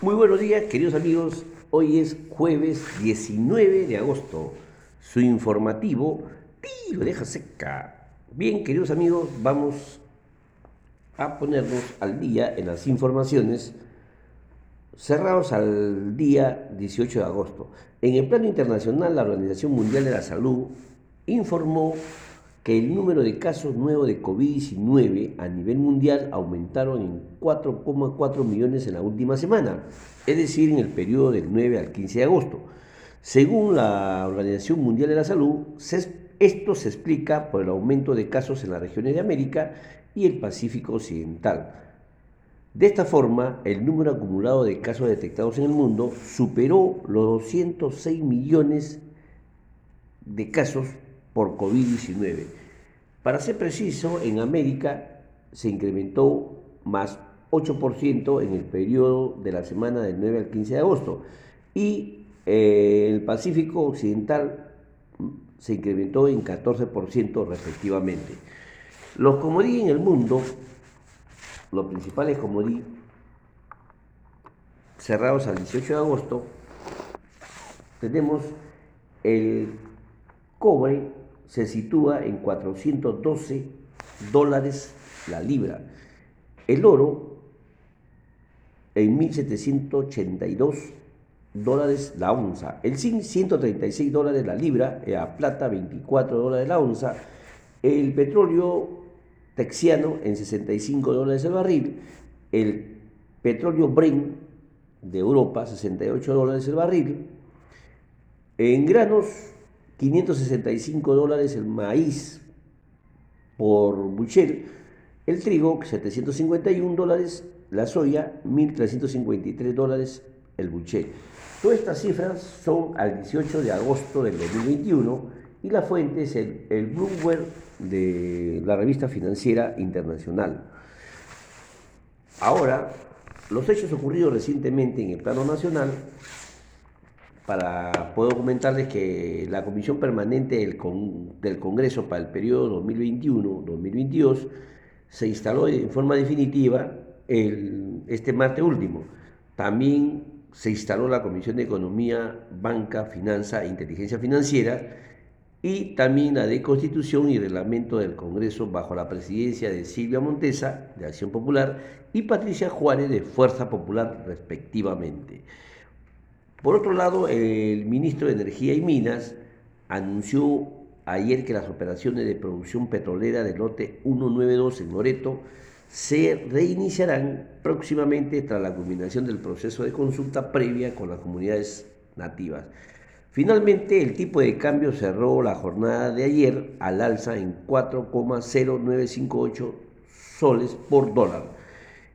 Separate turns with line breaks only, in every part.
Muy buenos días, queridos amigos. Hoy es jueves 19 de agosto. Su informativo, tiro, deja seca. Bien, queridos amigos, vamos a ponernos al día en las informaciones cerrados al día 18 de agosto. En el plano internacional, la Organización Mundial de la Salud informó que el número de casos nuevos de COVID-19 a nivel mundial aumentaron en 4,4 millones en la última semana, es decir, en el periodo del 9 al 15 de agosto. Según la Organización Mundial de la Salud, esto se explica por el aumento de casos en las regiones de América y el Pacífico Occidental. De esta forma, el número acumulado de casos detectados en el mundo superó los 206 millones de casos por COVID-19. Para ser preciso, en América se incrementó más 8% en el periodo de la semana del 9 al 15 de agosto y eh, el Pacífico Occidental se incrementó en 14% respectivamente. Los comodí en el mundo, los principales comodí cerrados al 18 de agosto, tenemos el cobre se sitúa en 412 dólares la libra. El oro en 1782 dólares la onza. El zinc 136 dólares la libra, la plata 24 dólares la onza. El petróleo texiano en 65 dólares el barril. El petróleo Brent de Europa 68 dólares el barril. En granos 565 dólares el maíz por buchel, el trigo 751 dólares, la soya 1.353 dólares el buchel. Todas estas cifras son al 18 de agosto del 2021 y la fuente es el, el Bloomberg de la revista financiera internacional. Ahora, los hechos ocurridos recientemente en el plano nacional para poder comentarles que la Comisión Permanente del, del Congreso para el periodo 2021-2022 se instaló en forma definitiva el, este martes último. También se instaló la Comisión de Economía, Banca, Finanza e Inteligencia Financiera y también la de Constitución y Reglamento del Congreso bajo la presidencia de Silvia Montesa, de Acción Popular, y Patricia Juárez, de Fuerza Popular, respectivamente. Por otro lado, el ministro de Energía y Minas anunció ayer que las operaciones de producción petrolera del lote 192 en Loreto se reiniciarán próximamente tras la culminación del proceso de consulta previa con las comunidades nativas. Finalmente, el tipo de cambio cerró la jornada de ayer al alza en 4,0958 soles por dólar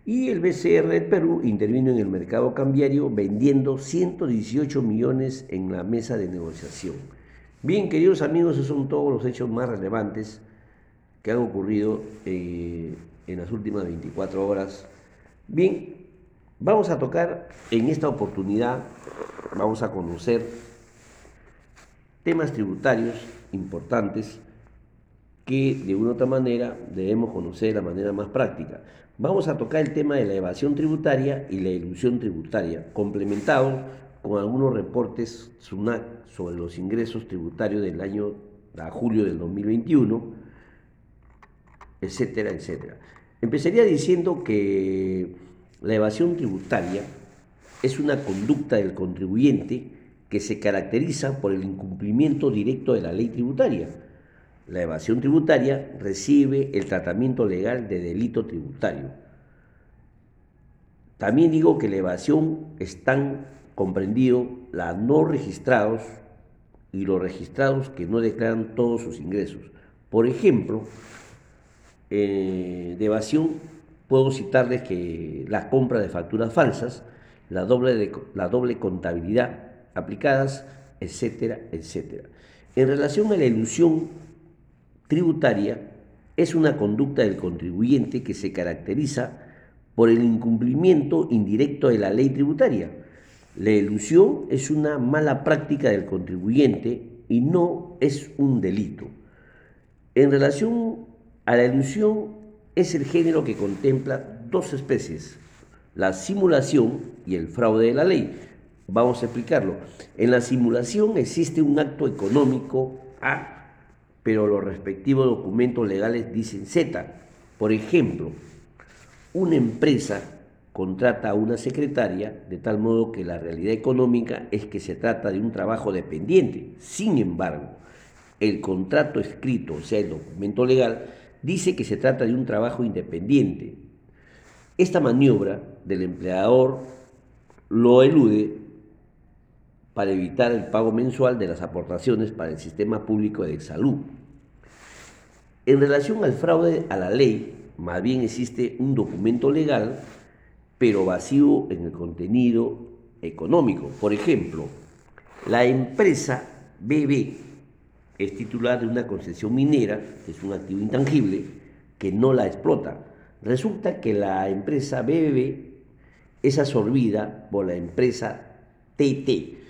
y el BCR del Perú intervino en el mercado cambiario vendiendo 118 millones en la mesa de negociación. Bien, queridos amigos, esos son todos los hechos más relevantes que han ocurrido eh, en las últimas 24 horas. Bien, vamos a tocar en esta oportunidad, vamos a conocer temas tributarios importantes que de una u otra manera debemos conocer de la manera más práctica. Vamos a tocar el tema de la evasión tributaria y la ilusión tributaria, complementados con algunos reportes SUNAC sobre los ingresos tributarios del año a julio del 2021, etcétera, etcétera. Empezaría diciendo que la evasión tributaria es una conducta del contribuyente que se caracteriza por el incumplimiento directo de la ley tributaria la evasión tributaria recibe el tratamiento legal de delito tributario. También digo que la evasión están comprendidos los no registrados y los registrados que no declaran todos sus ingresos. Por ejemplo, eh, de evasión puedo citarles que la compra de facturas falsas, la doble, la doble contabilidad aplicadas, etcétera, etcétera. En relación a la ilusión tributaria es una conducta del contribuyente que se caracteriza por el incumplimiento indirecto de la ley tributaria. La ilusión es una mala práctica del contribuyente y no es un delito. En relación a la ilusión, es el género que contempla dos especies, la simulación y el fraude de la ley. Vamos a explicarlo. En la simulación existe un acto económico A, pero los respectivos documentos legales dicen Z. Por ejemplo, una empresa contrata a una secretaria de tal modo que la realidad económica es que se trata de un trabajo dependiente. Sin embargo, el contrato escrito, o sea, el documento legal, dice que se trata de un trabajo independiente. Esta maniobra del empleador lo elude para evitar el pago mensual de las aportaciones para el sistema público de salud. En relación al fraude a la ley, más bien existe un documento legal, pero vacío en el contenido económico. Por ejemplo, la empresa BB es titular de una concesión minera, que es un activo intangible, que no la explota. Resulta que la empresa BBB es absorbida por la empresa TT.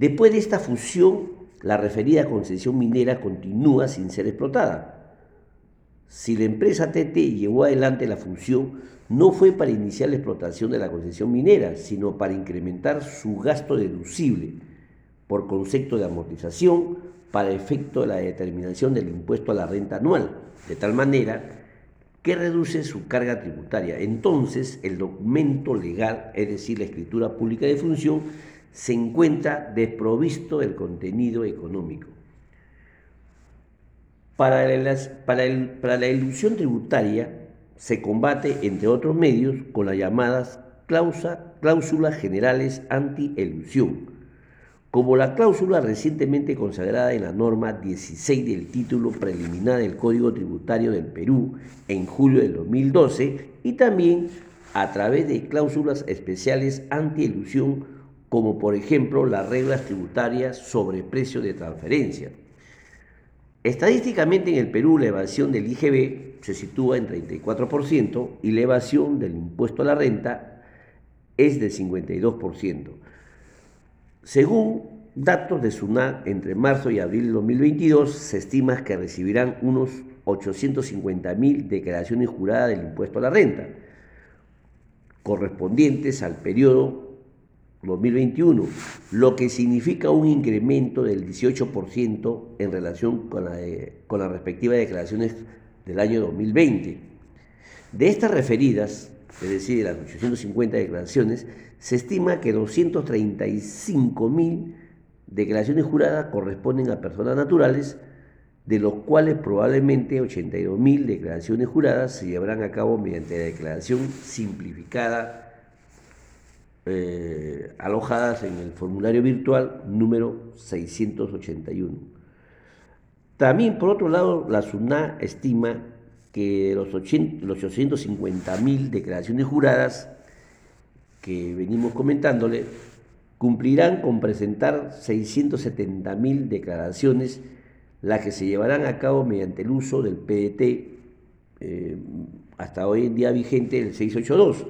Después de esta fusión, la referida concesión minera continúa sin ser explotada. Si la empresa TT llevó adelante la fusión, no fue para iniciar la explotación de la concesión minera, sino para incrementar su gasto deducible por concepto de amortización para efecto de la determinación del impuesto a la renta anual, de tal manera que reduce su carga tributaria. Entonces, el documento legal, es decir, la escritura pública de función, se encuentra desprovisto del contenido económico. Para, para la ilusión tributaria se combate, entre otros medios, con las llamadas cláusulas generales anti-elusión, como la cláusula recientemente consagrada en la norma 16 del título preliminar del Código Tributario del Perú en julio del 2012 y también a través de cláusulas especiales anti-elusión como por ejemplo las reglas tributarias sobre precio de transferencia. Estadísticamente en el Perú la evasión del IGB se sitúa en 34% y la evasión del impuesto a la renta es de 52%. Según datos de SUNAT, entre marzo y abril de 2022 se estima que recibirán unos 850.000 declaraciones juradas del impuesto a la renta, correspondientes al periodo 2021, lo que significa un incremento del 18% en relación con, la, con las respectivas declaraciones del año 2020. De estas referidas, es decir, de las 850 declaraciones, se estima que 235.000 declaraciones juradas corresponden a personas naturales, de los cuales probablemente 82.000 declaraciones juradas se llevarán a cabo mediante la declaración simplificada eh, alojadas en el formulario virtual número 681. También, por otro lado, la SUNA estima que los, 850.000 declaraciones juradas que venimos comentándole cumplirán con presentar 670.000 declaraciones, las que se llevarán a cabo mediante el uso del PDT, eh, hasta hoy en día vigente el 682.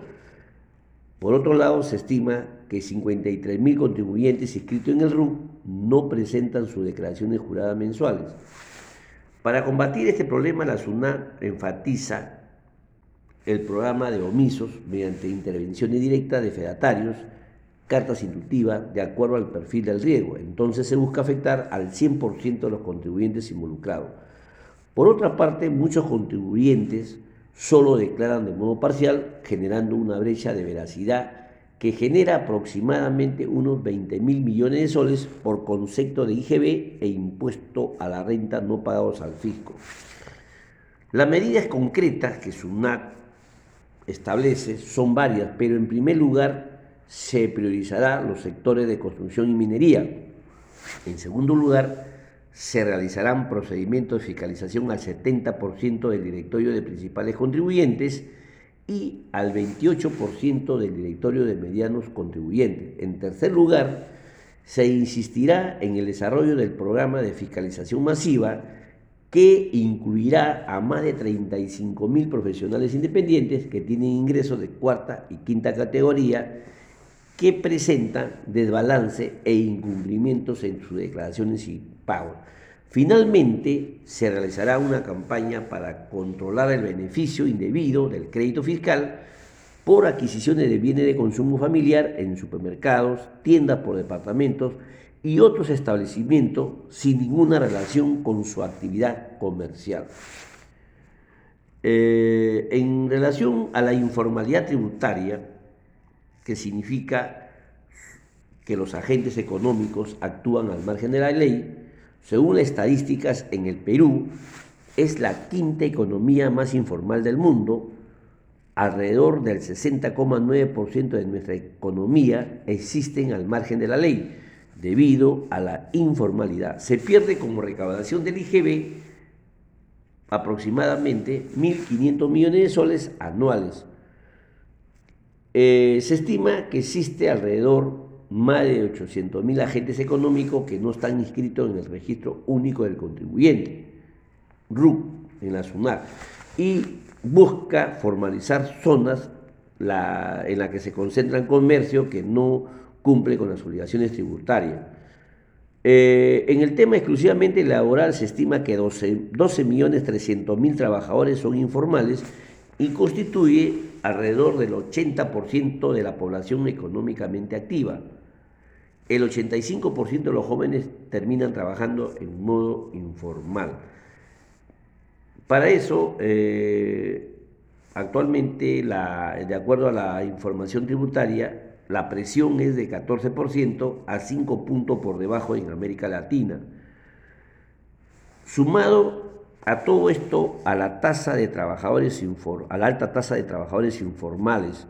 Por otro lado, se estima que 53.000 contribuyentes inscritos en el RUM no presentan sus declaraciones juradas mensuales. Para combatir este problema, la SUNA enfatiza el programa de omisos mediante intervenciones directas de fedatarios, cartas inductivas de acuerdo al perfil del riesgo. Entonces se busca afectar al 100% de los contribuyentes involucrados. Por otra parte, muchos contribuyentes solo declaran de modo parcial, generando una brecha de veracidad que genera aproximadamente unos 20 mil millones de soles por concepto de IGB e impuesto a la renta no pagados al fisco. Las medidas concretas que SUNAT establece son varias, pero en primer lugar se priorizará los sectores de construcción y minería. En segundo lugar, se realizarán procedimientos de fiscalización al 70% del directorio de principales contribuyentes y al 28% del directorio de medianos contribuyentes. En tercer lugar, se insistirá en el desarrollo del programa de fiscalización masiva que incluirá a más de 35 mil profesionales independientes que tienen ingresos de cuarta y quinta categoría que presentan desbalance e incumplimientos en sus declaraciones y pagos. Finalmente, se realizará una campaña para controlar el beneficio indebido del crédito fiscal por adquisiciones de bienes de consumo familiar en supermercados, tiendas por departamentos y otros establecimientos sin ninguna relación con su actividad comercial. Eh, en relación a la informalidad tributaria, que significa que los agentes económicos actúan al margen de la ley, según las estadísticas en el Perú, es la quinta economía más informal del mundo. Alrededor del 60,9% de nuestra economía existen al margen de la ley, debido a la informalidad. Se pierde como recaudación del IGB aproximadamente 1.500 millones de soles anuales. Eh, se estima que existe alrededor más de 800.000 agentes económicos que no están inscritos en el registro único del contribuyente, RUC, en la SUNAR, y busca formalizar zonas en las que se concentran comercio que no cumple con las obligaciones tributarias. Eh, en el tema exclusivamente laboral se estima que 12.300.000 trabajadores son informales y constituye alrededor del 80% de la población económicamente activa. El 85% de los jóvenes terminan trabajando en modo informal. Para eso, eh, actualmente, de acuerdo a la información tributaria, la presión es de 14% a 5 puntos por debajo en América Latina. Sumado a todo esto, a la tasa de trabajadores a la alta tasa de trabajadores informales,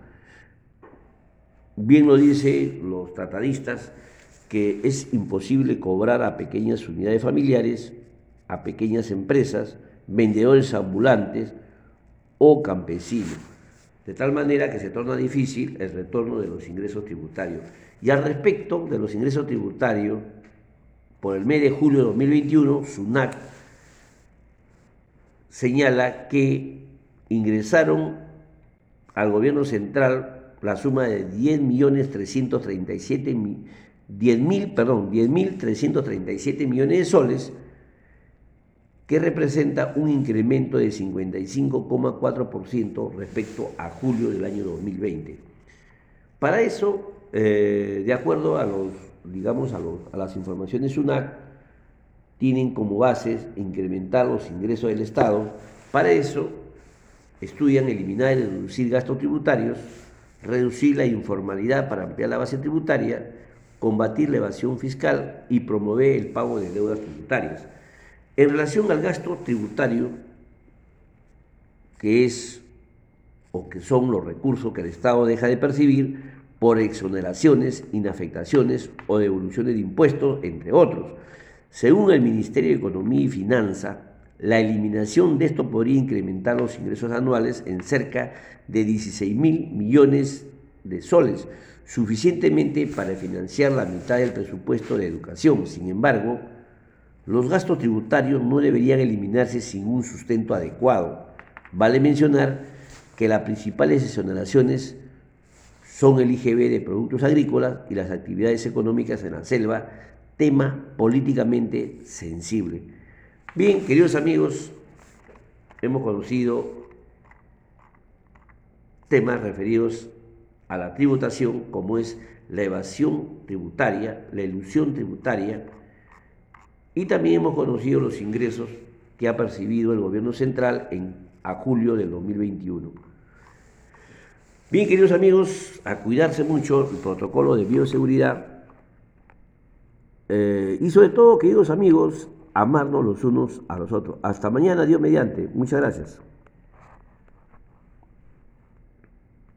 bien lo dicen los tratadistas, que es imposible cobrar a pequeñas unidades familiares, a pequeñas empresas, vendedores ambulantes o campesinos de tal manera que se torna difícil el retorno de los ingresos tributarios. Y al respecto de los ingresos tributarios, por el mes de julio de 2021, SUNAC señala que ingresaron al gobierno central la suma de 10 millones 337 10 mil, perdón, 10.337 millones de soles que representa un incremento de 55,4% respecto a julio del año 2020. Para eso, eh, de acuerdo a, los, digamos, a, las informaciones UNAC, tienen como bases incrementar los ingresos del Estado. Para eso, estudian eliminar y reducir gastos tributarios, reducir la informalidad para ampliar la base tributaria, combatir la evasión fiscal y promover el pago de deudas tributarias. En relación al gasto tributario, que es o que son los recursos que el Estado deja de percibir por exoneraciones, inafectaciones o devoluciones de impuestos, entre otros. Según el Ministerio de Economía y Finanza, la eliminación de esto podría incrementar los ingresos anuales en cerca de 16 mil millones de soles, suficientemente para financiar la mitad del presupuesto de educación. Sin embargo, los gastos tributarios no deberían eliminarse sin un sustento adecuado. Vale mencionar que las principales exoneraciones son el IGB de productos agrícolas y las actividades económicas en la selva, tema políticamente sensible. Bien, queridos amigos, hemos conocido temas referidos a la tributación, como es la evasión tributaria, la ilusión tributaria, y también hemos conocido los ingresos que ha percibido el gobierno central en, a julio del 2021. Bien, queridos amigos, a cuidarse mucho el protocolo de bioseguridad eh, y sobre todo, queridos amigos, amarnos los unos a los otros. Hasta mañana, Dios mediante. Muchas gracias.